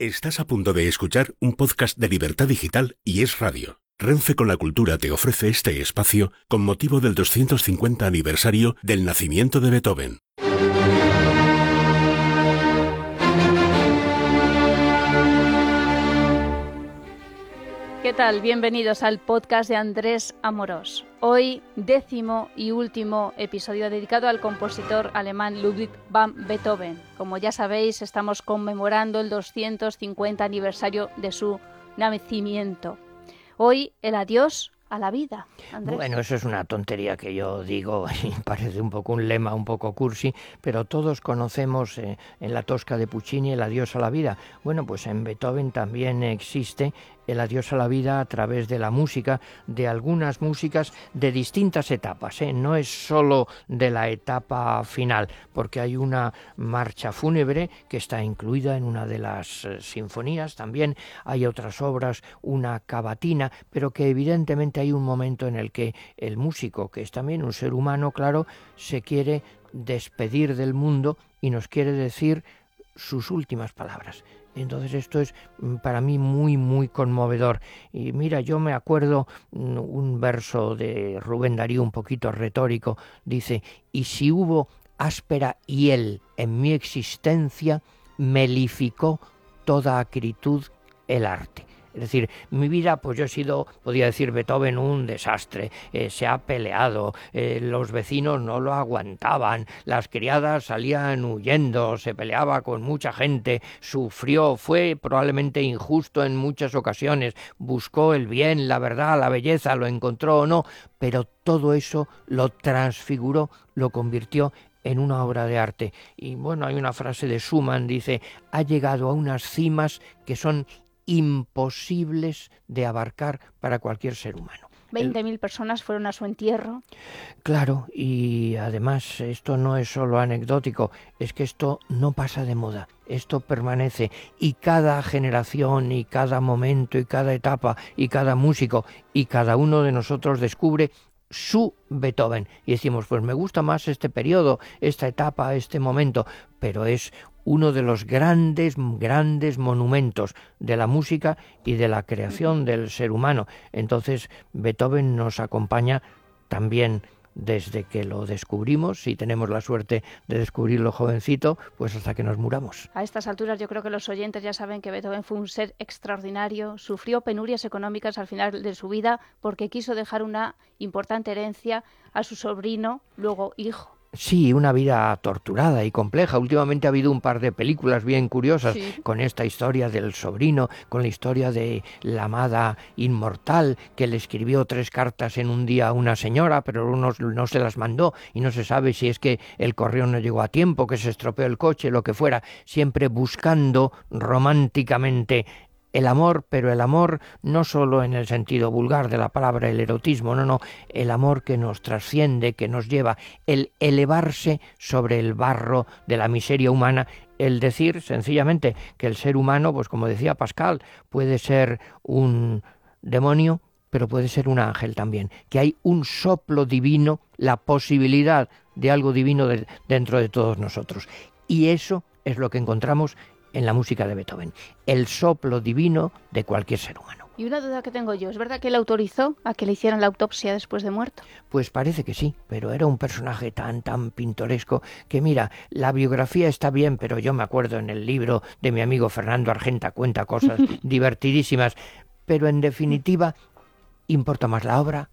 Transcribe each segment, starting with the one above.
Estás a punto de escuchar un podcast de Libertad Digital y Es Radio. Renfe con la Cultura te ofrece este espacio con motivo del 250 aniversario del nacimiento de Beethoven. ¿Qué tal? Bienvenidos al podcast de Andrés Amorós. Hoy, décimo y último episodio dedicado al compositor alemán Ludwig van Beethoven. Como ya sabéis, estamos conmemorando el 250 aniversario de su nacimiento. Hoy, el adiós a la vida. Bueno, eso es una tontería que yo digo y parece un poco un lema, un poco cursi, pero todos conocemos eh, en la Tosca de Puccini el adiós a la vida. Bueno, pues en Beethoven también existe el adiós a la vida a través de la música, de algunas músicas de distintas etapas. ¿eh? No es solo de la etapa final, porque hay una marcha fúnebre que está incluida en una de las eh, sinfonías. También hay otras obras, una cavatina, pero que evidentemente hay un momento en el que el músico, que es también un ser humano, claro, se quiere despedir del mundo y nos quiere decir sus últimas palabras. Entonces esto es mm, para mí muy, muy conmovedor. Y mira, yo me acuerdo mm, un verso de Rubén Darío un poquito retórico, dice, y si hubo áspera hiel en mi existencia, melificó toda acritud el arte. Es decir, mi vida, pues yo he sido, podría decir Beethoven, un desastre. Eh, se ha peleado, eh, los vecinos no lo aguantaban, las criadas salían huyendo, se peleaba con mucha gente, sufrió, fue probablemente injusto en muchas ocasiones, buscó el bien, la verdad, la belleza, lo encontró o no, pero todo eso lo transfiguró, lo convirtió en una obra de arte. Y bueno, hay una frase de Schumann, dice, ha llegado a unas cimas que son imposibles de abarcar para cualquier ser humano. 20.000 personas fueron a su entierro. Claro, y además esto no es solo anecdótico, es que esto no pasa de moda, esto permanece y cada generación y cada momento y cada etapa y cada músico y cada uno de nosotros descubre su Beethoven y decimos pues me gusta más este periodo, esta etapa, este momento, pero es uno de los grandes, grandes monumentos de la música y de la creación del ser humano. Entonces Beethoven nos acompaña también desde que lo descubrimos, si tenemos la suerte de descubrirlo jovencito, pues hasta que nos muramos. A estas alturas yo creo que los oyentes ya saben que Beethoven fue un ser extraordinario, sufrió penurias económicas al final de su vida porque quiso dejar una importante herencia a su sobrino, luego hijo. Sí, una vida torturada y compleja. Últimamente ha habido un par de películas bien curiosas con esta historia del sobrino, con la historia de la amada inmortal que le escribió tres cartas en un día a una señora, pero uno no se las mandó y no se sabe si es que el correo no llegó a tiempo, que se estropeó el coche, lo que fuera, siempre buscando románticamente el amor, pero el amor no solo en el sentido vulgar de la palabra, el erotismo, no, no, el amor que nos trasciende, que nos lleva, el elevarse sobre el barro de la miseria humana, el decir sencillamente que el ser humano, pues como decía Pascal, puede ser un demonio, pero puede ser un ángel también, que hay un soplo divino, la posibilidad de algo divino dentro de todos nosotros. Y eso es lo que encontramos en la música de Beethoven, el soplo divino de cualquier ser humano. Y una duda que tengo yo, ¿es verdad que él autorizó a que le hicieran la autopsia después de muerto? Pues parece que sí, pero era un personaje tan, tan pintoresco que mira, la biografía está bien, pero yo me acuerdo en el libro de mi amigo Fernando Argenta, cuenta cosas divertidísimas, pero en definitiva importa más la obra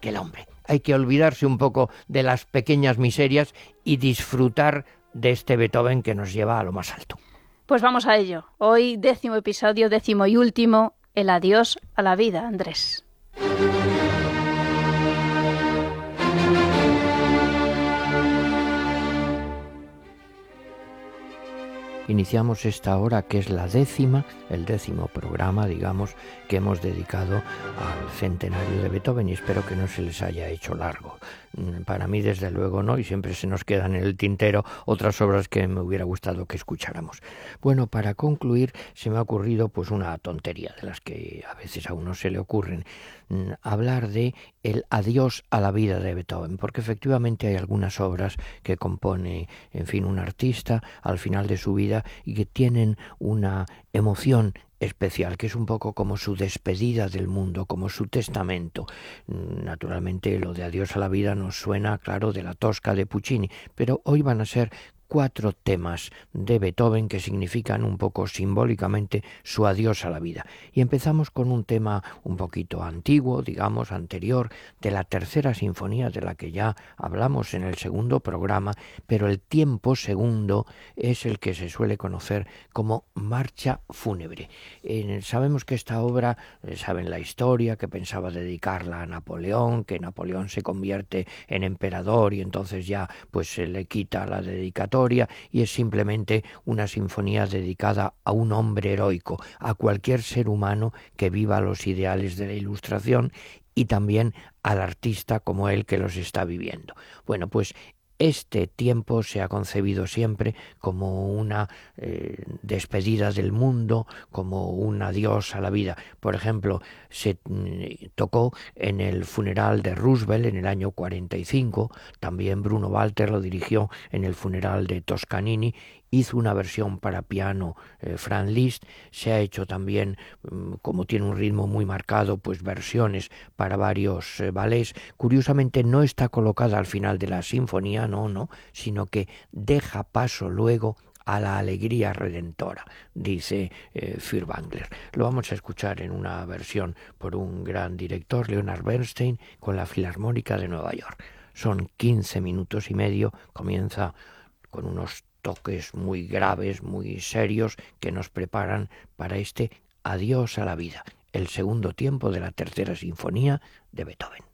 que el hombre. Hay que olvidarse un poco de las pequeñas miserias y disfrutar de este Beethoven que nos lleva a lo más alto. Pues vamos a ello. Hoy décimo episodio, décimo y último, el adiós a la vida, Andrés. Iniciamos esta hora que es la décima, el décimo programa, digamos, que hemos dedicado al centenario de Beethoven y espero que no se les haya hecho largo. Mm, para mí desde luego no, y siempre se nos quedan en el tintero otras obras que me hubiera gustado que escucháramos. Bueno, para concluir, se me ha ocurrido pues una tontería de las que a veces a uno se le ocurren. Mm, hablar de el adiós a la vida de Beethoven, porque efectivamente hay algunas obras que compone, en fin, un artista al final de su vida y que tienen una emoción especial, que es un poco como su despedida del mundo, como su testamento. Naturalmente lo de adiós a la vida nos suena, claro, de la Tosca de Puccini, pero hoy van a ser cuatro temas de Beethoven que significan un poco simbólicamente su adiós a la vida. Y empezamos con un tema un poquito antiguo, digamos, anterior, de la tercera sinfonía de la que ya hablamos en el segundo programa, pero el tiempo segundo es el que se suele conocer como marcha fúnebre. sabemos que esta obra, eh, saben la historia, que pensaba dedicarla a Napoleón, que Napoleón se convierte en emperador y entonces ya pues se le quita la dedicatoria y es simplemente una sinfonía dedicada a un hombre heroico, a cualquier ser humano que viva los ideales de la ilustración y también al artista como él que los está viviendo. Bueno, pues este tiempo se ha concebido siempre como una eh, despedida del mundo, como un adiós a la vida. Por ejemplo, se mm, tocó en el funeral de Roosevelt en el año 45, también Bruno Walter lo dirigió en el funeral de Toscanini hizo una versión para piano eh, Franz Liszt, se ha hecho también, mm, como tiene un ritmo muy marcado, pues versiones para varios eh, ballets. Curiosamente no está colocada al final de la sinfonía, no, no, sino que deja paso luego a la alegría redentora, dice eh. Lo vamos a escuchar en una versión por un gran director, Leonard Bernstein, con la Filarmónica de Nueva York. Son quince minutos y medio, comienza con unos toques muy graves, muy serios, que nos preparan para este adiós a la vida, el segundo tiempo de la tercera sinfonía de Beethoven.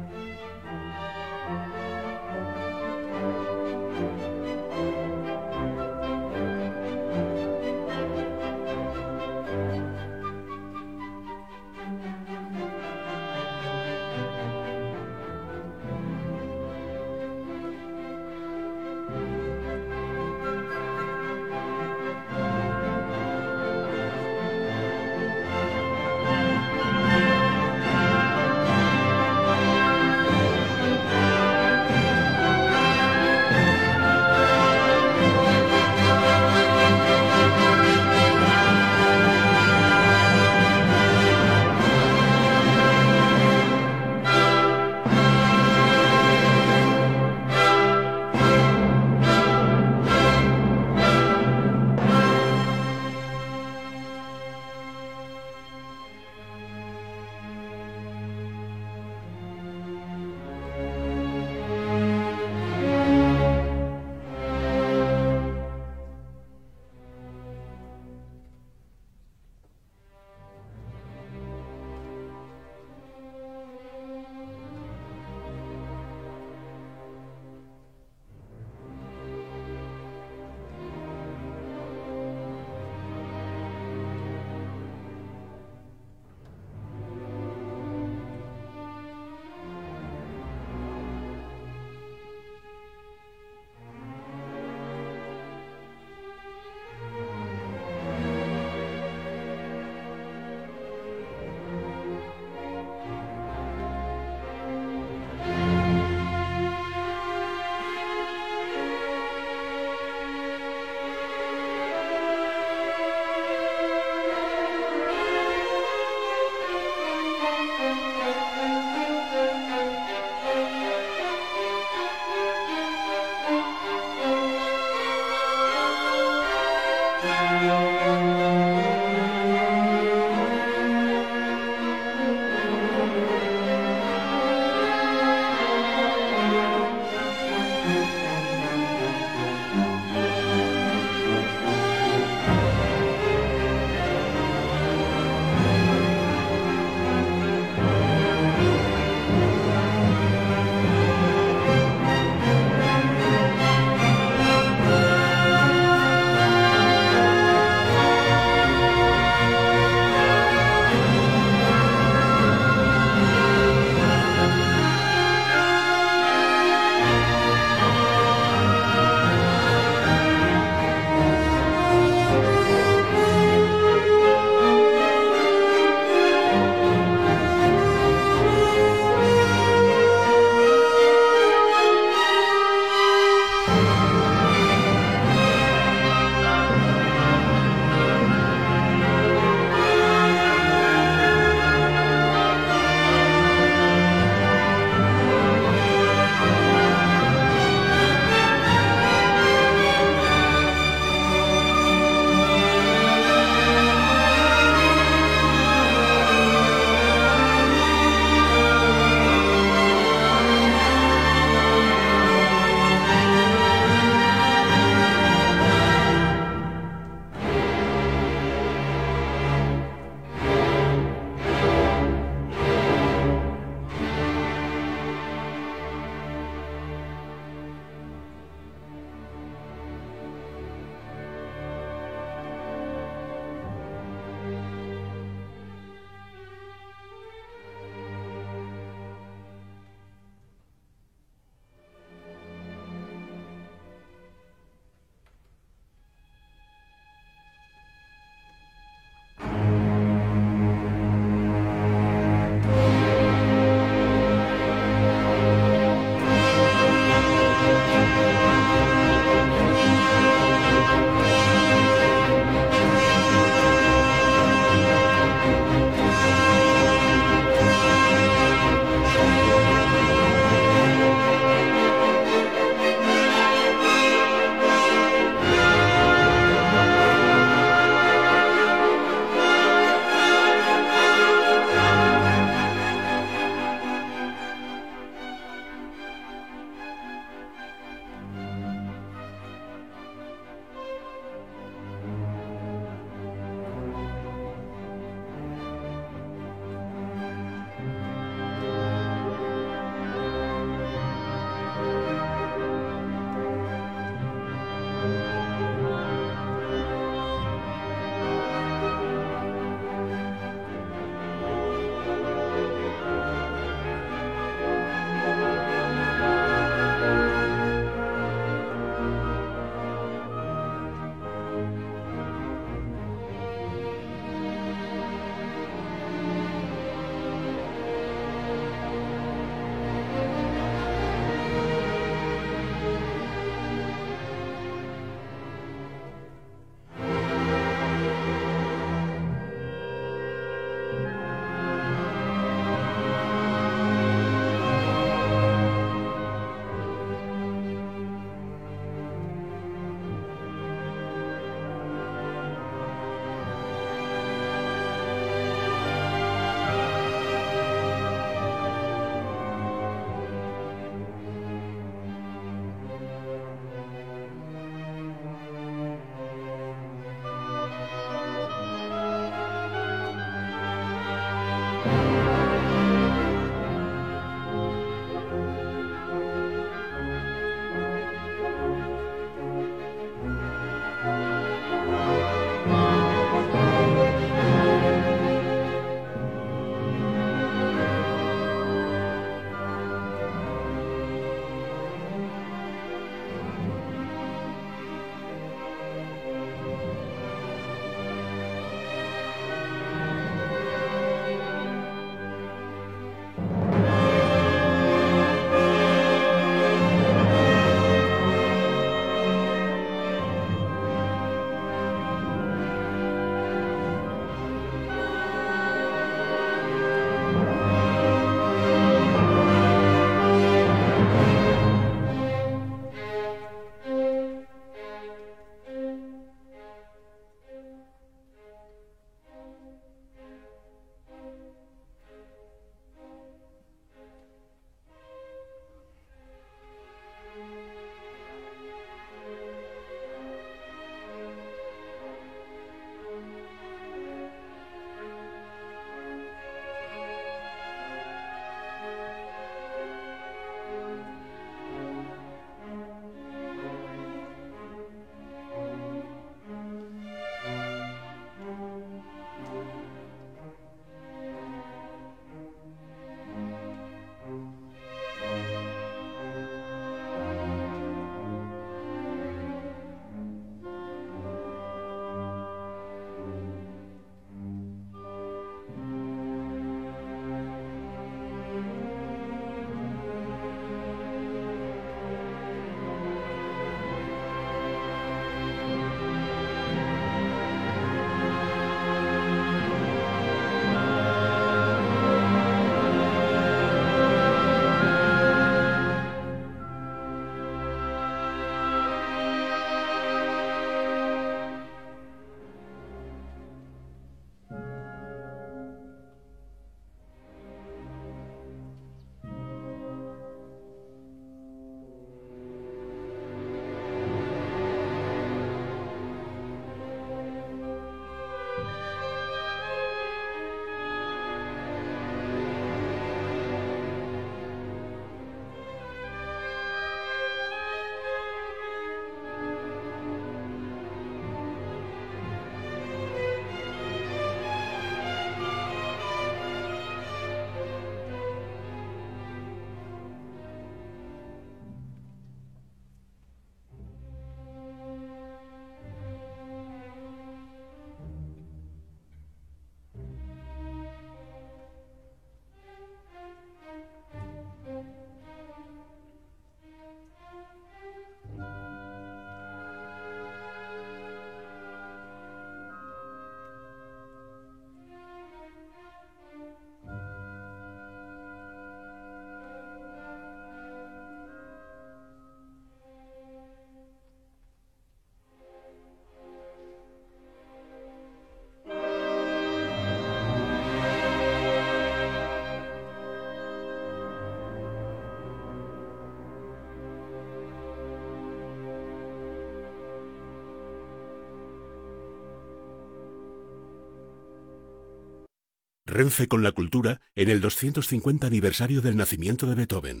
Renfe con la cultura en el 250 aniversario del nacimiento de Beethoven.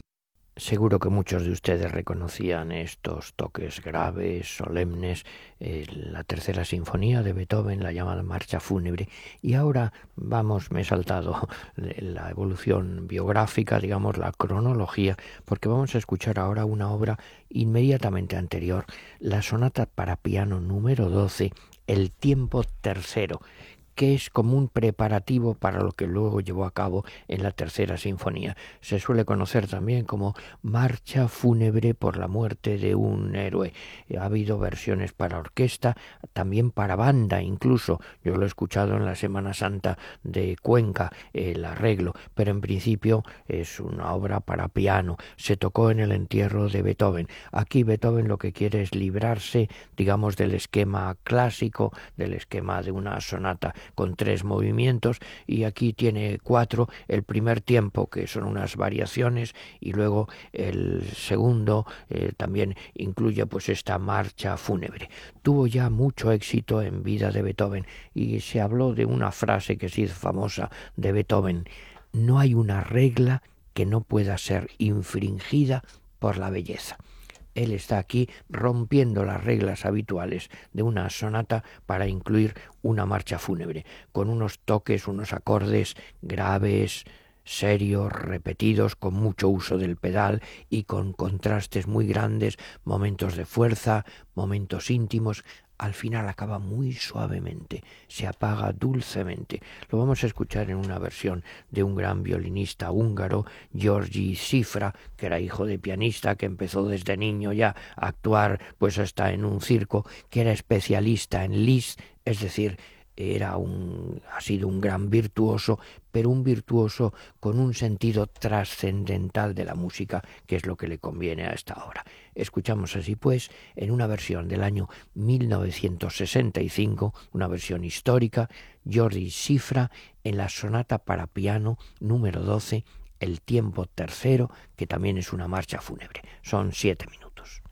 Seguro que muchos de ustedes reconocían estos toques graves, solemnes, eh, la tercera sinfonía de Beethoven, la llamada marcha fúnebre. Y ahora vamos, me he saltado la evolución biográfica, digamos, la cronología, porque vamos a escuchar ahora una obra inmediatamente anterior, la sonata para piano número 12, El tiempo tercero, que es como un preparativo para lo que luego llevó a cabo en la tercera sinfonía. Se suele conocer también como marcha fúnebre por la muerte de un héroe. Ha habido versiones para orquesta, también para banda incluso. Yo lo he escuchado en la Semana Santa de Cuenca, el arreglo, pero en principio es una obra para piano. Se tocó en el entierro de Beethoven. Aquí Beethoven lo que quiere es librarse, digamos, del esquema clásico, del esquema de una sonata con tres movimientos y aquí tiene cuatro, el primer tiempo que son unas variaciones y luego el segundo eh, también incluye pues esta marcha fúnebre. Tuvo ya mucho éxito en vida de Beethoven y se habló de una frase que se hizo famosa de Beethoven, no hay una regla que no pueda ser infringida por la belleza. Él está aquí rompiendo las reglas habituales de una sonata para incluir una marcha fúnebre, con unos toques, unos acordes graves, serios, repetidos, con mucho uso del pedal y con contrastes muy grandes, momentos de fuerza, momentos íntimos, al final acaba muy suavemente, se apaga dulcemente. Lo vamos a escuchar en una versión de un gran violinista húngaro, Georgi Sifra, que era hijo de pianista, que empezó desde niño ya a actuar pues hasta en un circo, que era especialista en lis, es decir, era un, ha sido un gran virtuoso, pero un virtuoso con un sentido trascendental de la música, que es lo que le conviene a esta obra. Escuchamos así pues en una versión del año 1965, una versión histórica, Jordi Sifra en la sonata para piano número 12, el tiempo tercero, que también es una marcha fúnebre. Son siete minutos.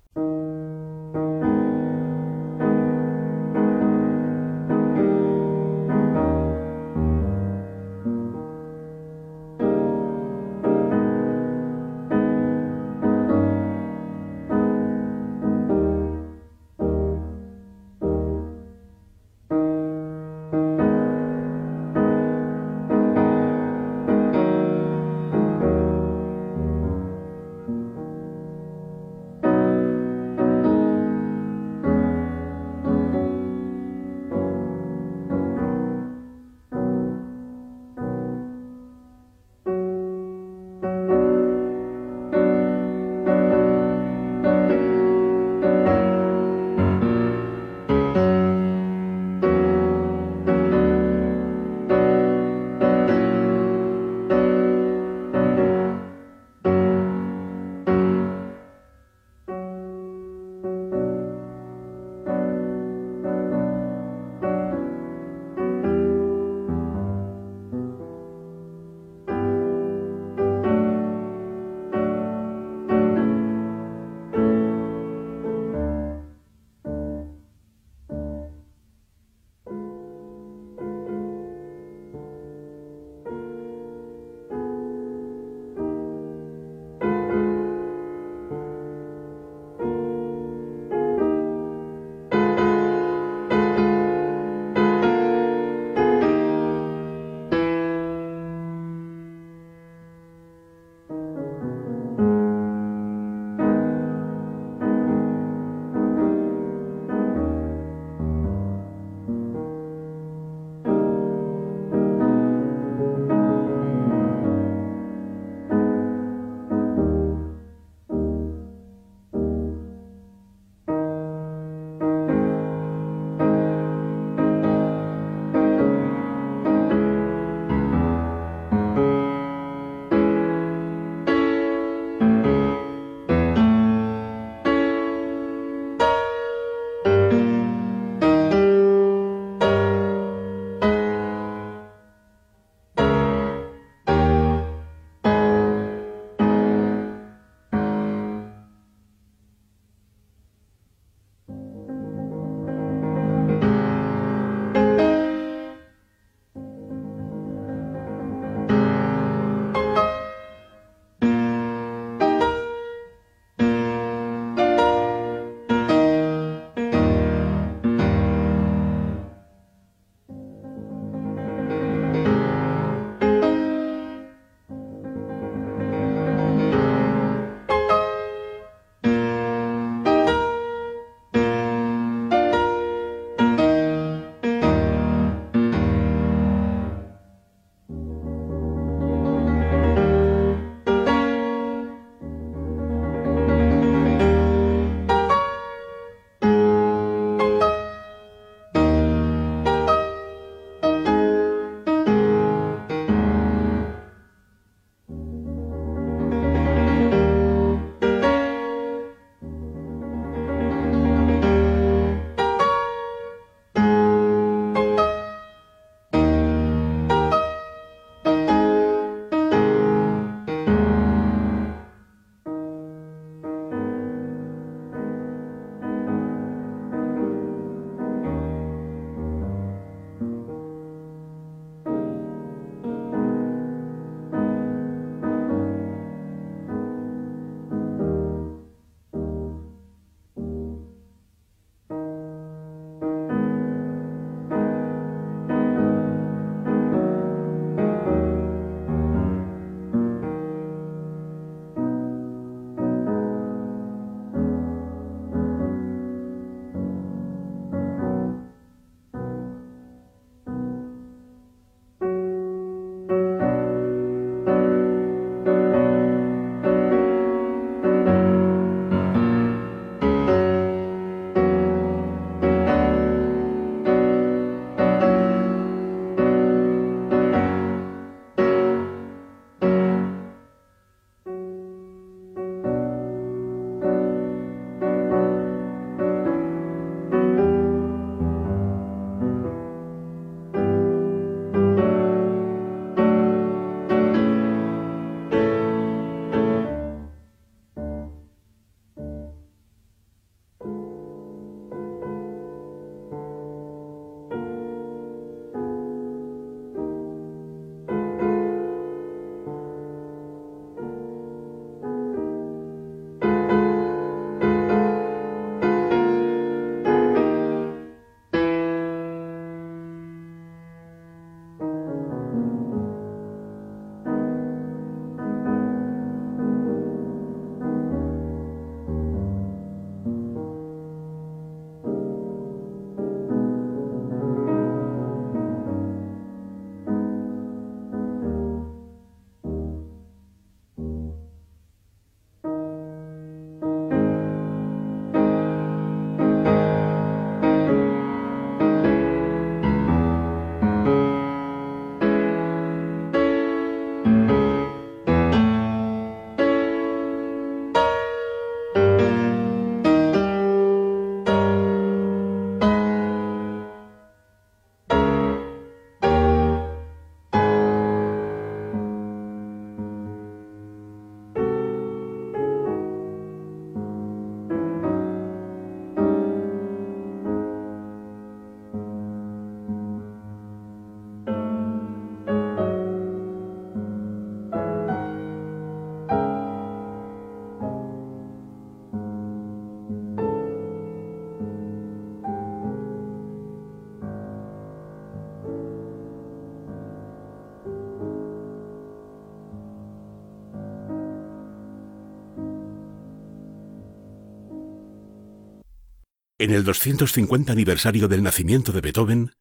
En el 250 aniversario del nacimiento de Beethoven,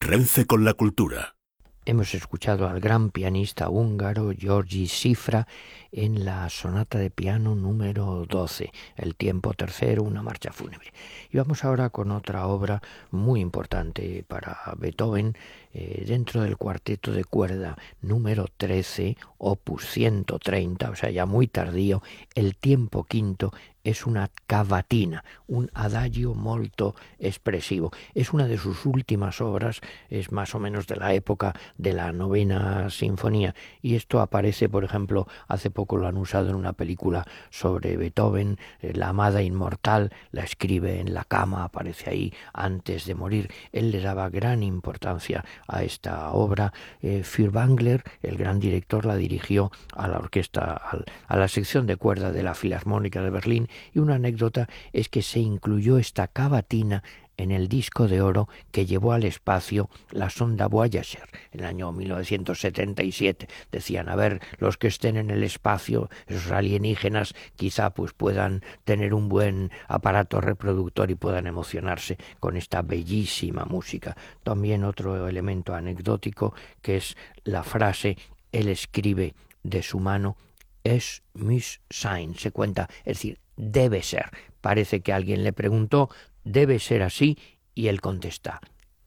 Renfe con la cultura. Hemos escuchado al gran pianista húngaro Georgi Sifra en la sonata de piano número 12, el tiempo tercero, una marcha fúnebre. Y vamos ahora con otra obra muy importante para Beethoven, eh, dentro del cuarteto de cuerda número 13, opus 130, o sea, ya muy tardío, el tiempo quinto es una cavatina, un adagio molto expresivo. Es una de sus últimas obras, es más o menos de la época de la novena sinfonía, y esto aparece, por ejemplo, hace poco lo han usado en una película sobre Beethoven, eh, La amada inmortal, la escribe en la cama, aparece ahí antes de morir. Él le daba gran importancia a esta obra. Eh, el gran director, la dirigió a la orquesta, a la sección de cuerda de la Filarmónica de Berlín y una anécdota es que se incluyó esta cavatina en el disco de oro que llevó al espacio la sonda Voyager en el año 1977. Decían, a ver, los que estén en el espacio, esos alienígenas, quizá pues puedan tener un buen aparato reproductor y puedan emocionarse con esta bellísima música. También otro elemento anecdótico que es la frase él escribe de su mano es mis sign, se cuenta, es decir, debe ser. Parece que alguien le preguntó, debe ser así, y él contesta,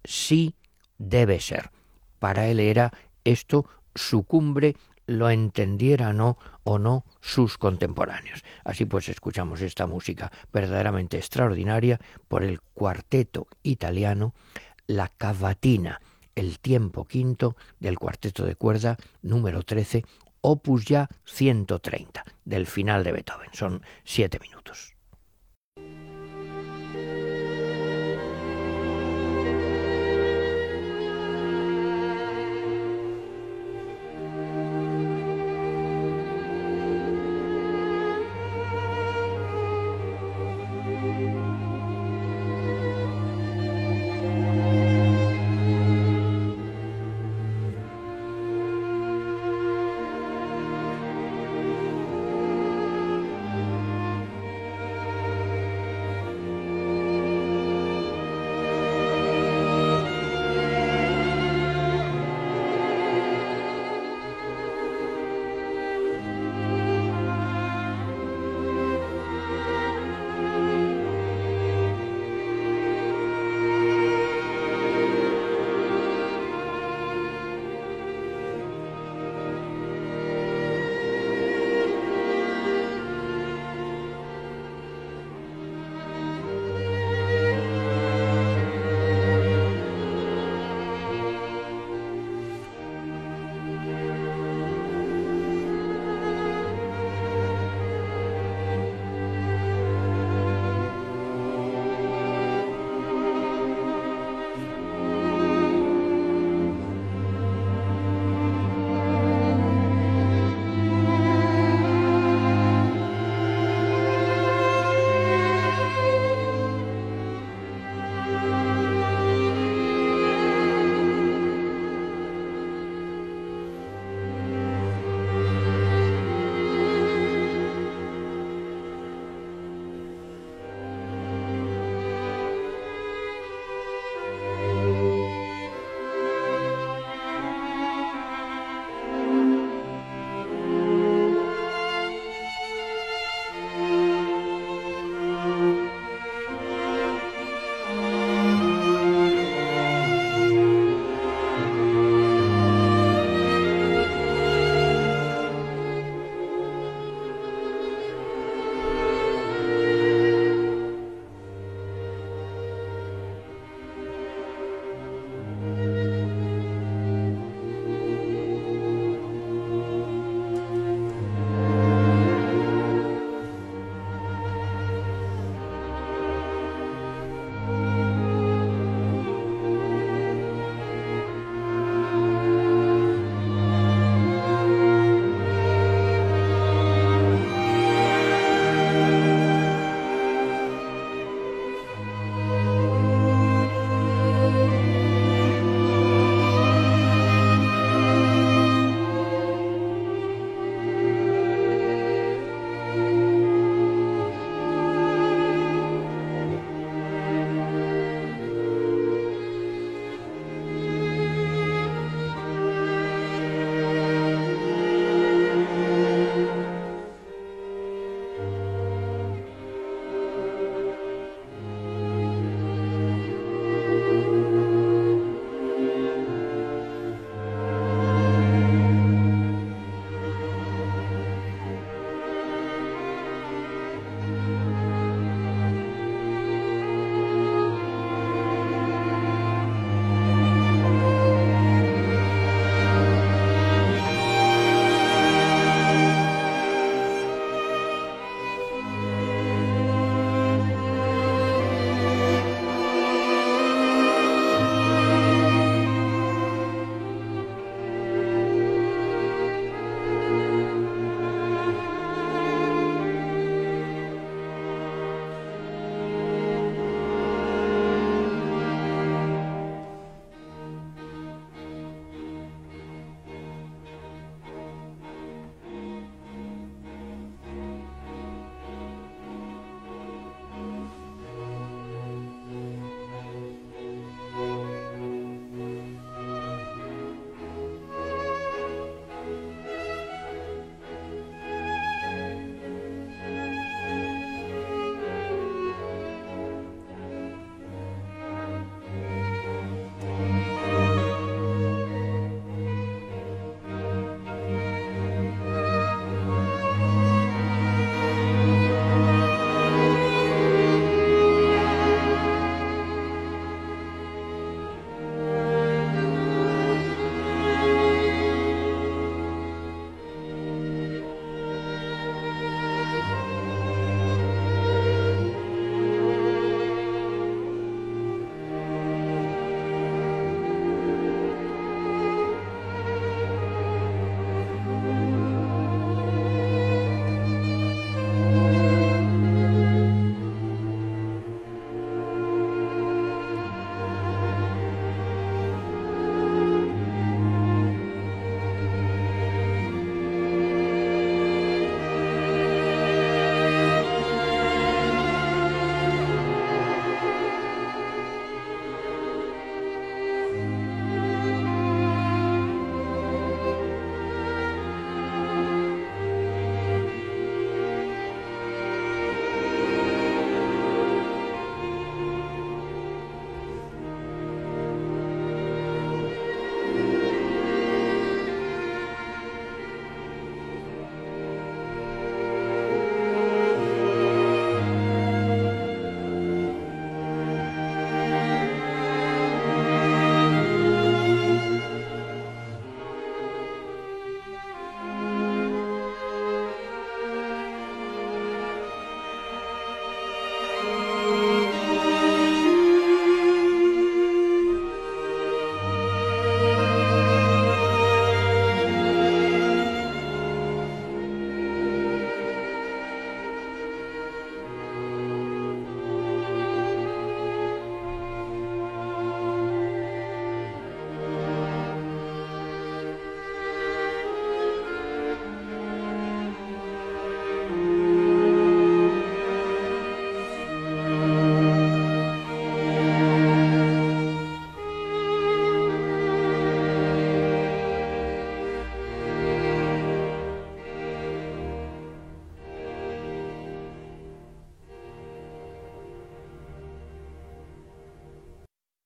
sí, debe ser. Para él era esto su cumbre, lo entendiera no o no sus contemporáneos. Así pues escuchamos esta música verdaderamente extraordinaria por el cuarteto italiano La Cavatina, el tiempo quinto del cuarteto de cuerda número 13, opus ya 130 del final de Beethoven. Son siete minutos.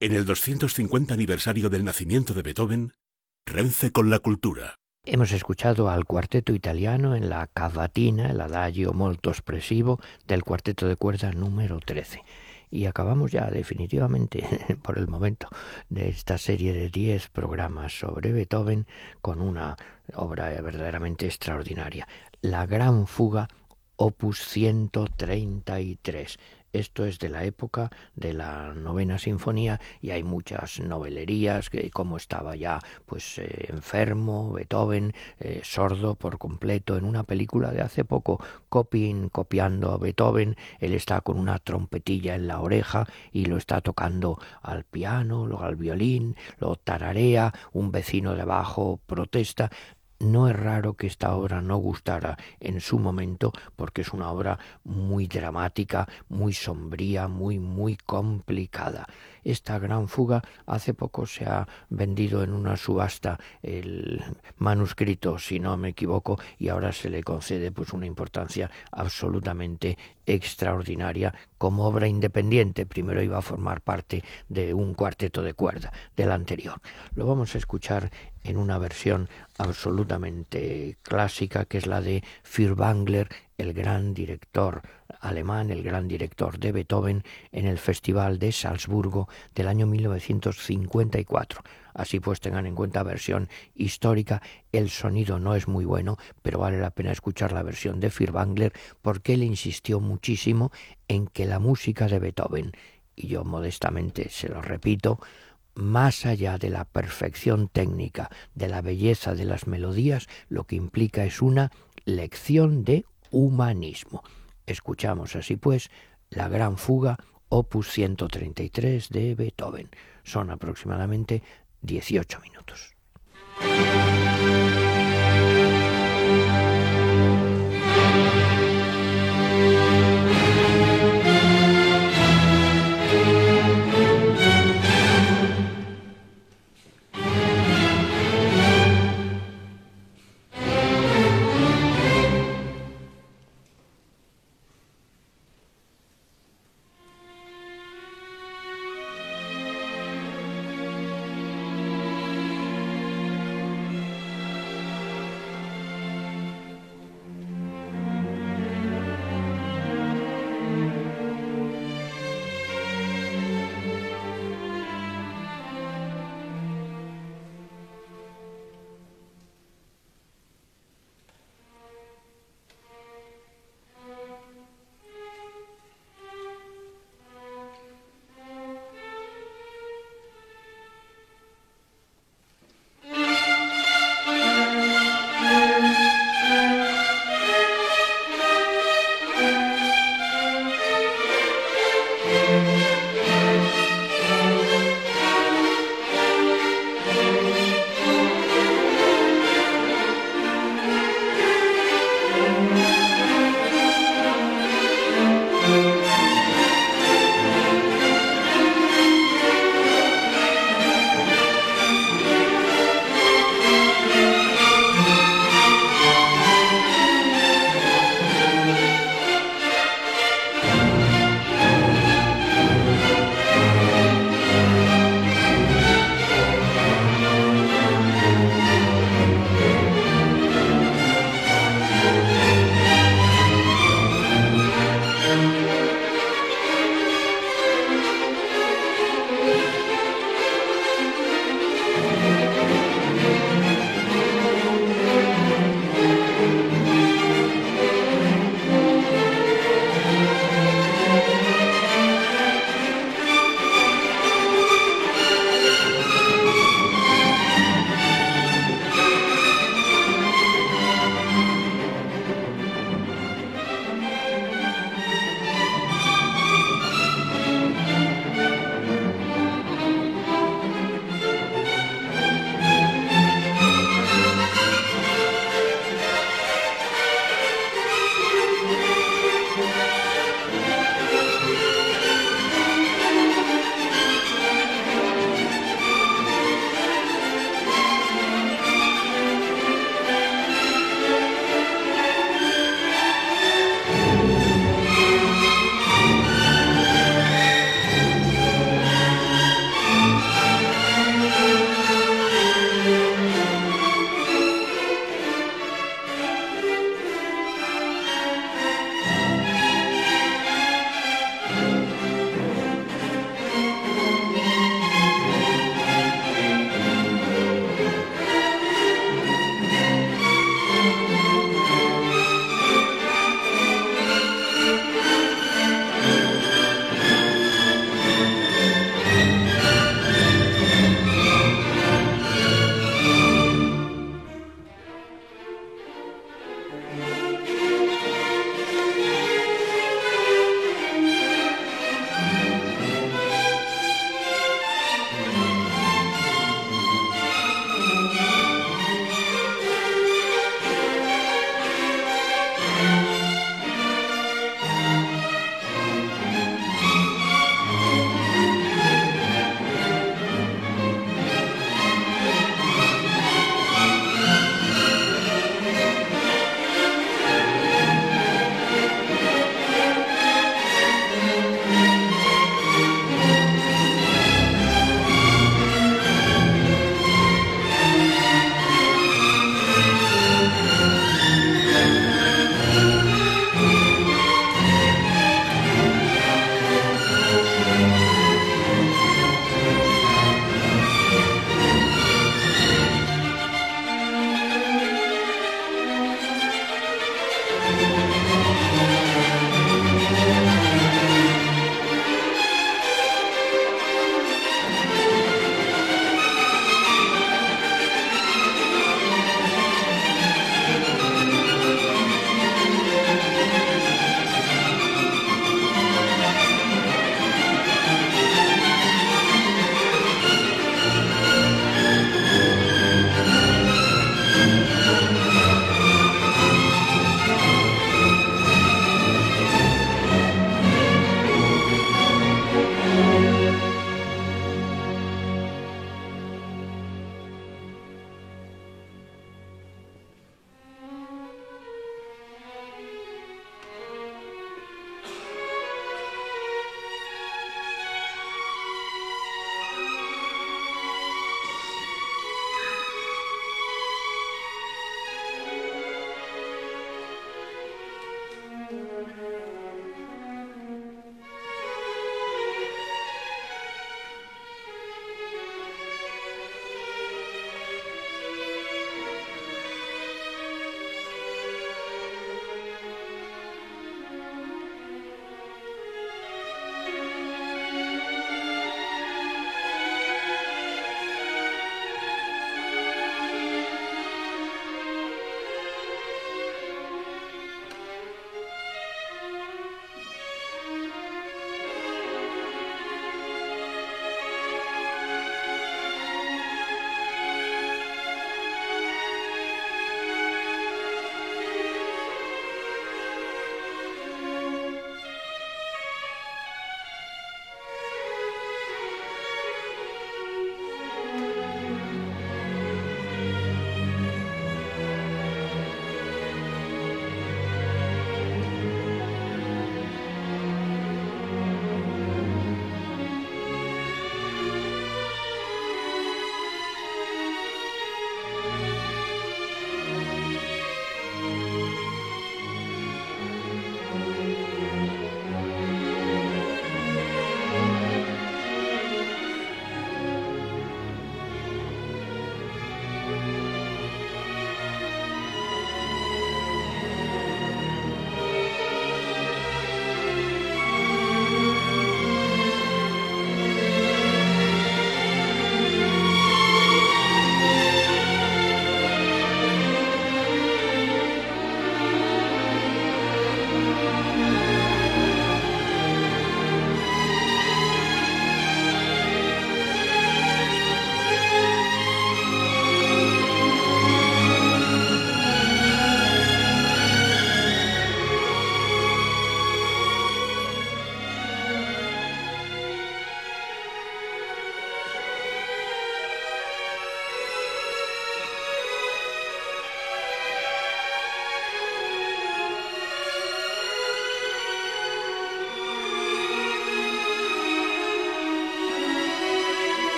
En el 250 aniversario del nacimiento de Beethoven, Renfe con la cultura. Hemos escuchado al cuarteto italiano en la cavatina, el adagio molto expresivo del cuarteto de cuerda número 13. Y acabamos ya definitivamente, por el momento, de esta serie de 10 programas sobre Beethoven con una obra verdaderamente extraordinaria, La Gran Fuga, opus 133 esto es de la época de la novena sinfonía y hay muchas novelerías que como estaba ya pues eh, enfermo Beethoven eh, sordo por completo en una película de hace poco copying, copiando a Beethoven él está con una trompetilla en la oreja y lo está tocando al piano luego al violín lo tararea un vecino de abajo protesta no es raro que esta obra no gustara en su momento porque es una obra muy dramática, muy sombría, muy, muy complicada. Esta gran fuga hace poco se ha vendido en una subasta el manuscrito, si no me equivoco, y ahora se le concede pues una importancia absolutamente extraordinaria como obra independiente. Primero iba a formar parte de un cuarteto de cuerda del anterior. Lo vamos a escuchar en una versión absolutamente clásica que es la de Furtwängler, el gran director alemán, el gran director de Beethoven en el Festival de Salzburgo del año 1954. Así pues tengan en cuenta versión histórica, el sonido no es muy bueno, pero vale la pena escuchar la versión de Furtwängler porque él insistió muchísimo en que la música de Beethoven, y yo modestamente se lo repito, más allá de la perfección técnica, de la belleza de las melodías, lo que implica es una lección de humanismo. Escuchamos así pues la gran fuga opus 133 de Beethoven. Son aproximadamente 18 minutos.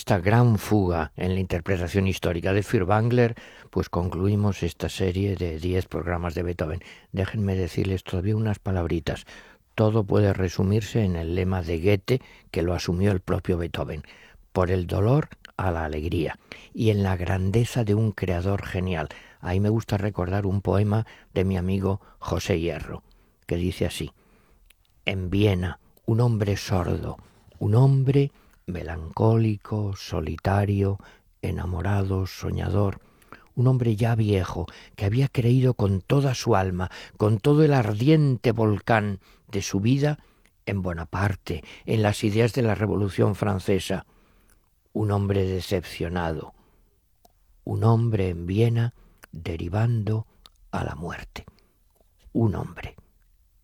Esta gran fuga en la interpretación histórica de Furtwängler, pues concluimos esta serie de 10 programas de Beethoven. Déjenme decirles todavía unas palabritas. Todo puede resumirse en el lema de Goethe que lo asumió el propio Beethoven. Por el dolor a la alegría y en la grandeza de un creador genial. Ahí me gusta recordar un poema de mi amigo José Hierro, que dice así, En Viena, un hombre sordo, un hombre melancólico, solitario, enamorado, soñador, un hombre ya viejo, que había creído con toda su alma, con todo el ardiente volcán de su vida, en Bonaparte, en las ideas de la Revolución Francesa, un hombre decepcionado, un hombre en Viena derivando a la muerte, un hombre,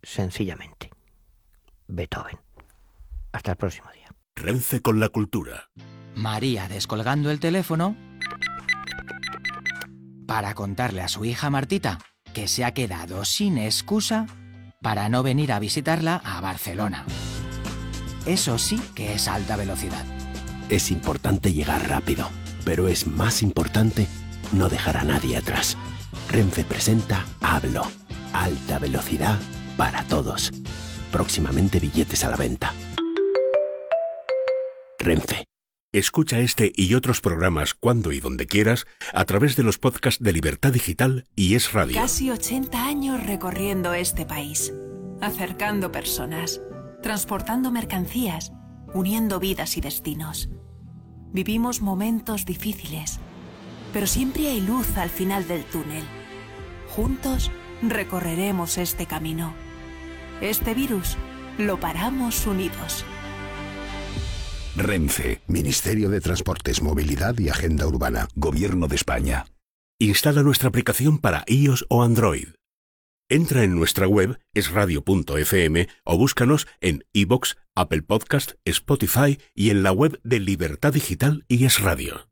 sencillamente, Beethoven. Hasta el próximo día. Renfe con la cultura. María descolgando el teléfono para contarle a su hija Martita que se ha quedado sin excusa para no venir a visitarla a Barcelona. Eso sí que es alta velocidad. Es importante llegar rápido, pero es más importante no dejar a nadie atrás. Renfe presenta Hablo, alta velocidad para todos. Próximamente billetes a la venta. Escucha este y otros programas cuando y donde quieras a través de los podcasts de Libertad Digital y Es Radio. Casi 80 años recorriendo este país, acercando personas, transportando mercancías, uniendo vidas y destinos. Vivimos momentos difíciles, pero siempre hay luz al final del túnel. Juntos recorreremos este camino. Este virus lo paramos unidos. Renfe, Ministerio de Transportes, Movilidad y Agenda Urbana, Gobierno de España. Instala nuestra aplicación para iOS o Android. Entra en nuestra web esradio.fm o búscanos en iBox, Apple Podcast, Spotify y en la web de Libertad Digital y Es Radio.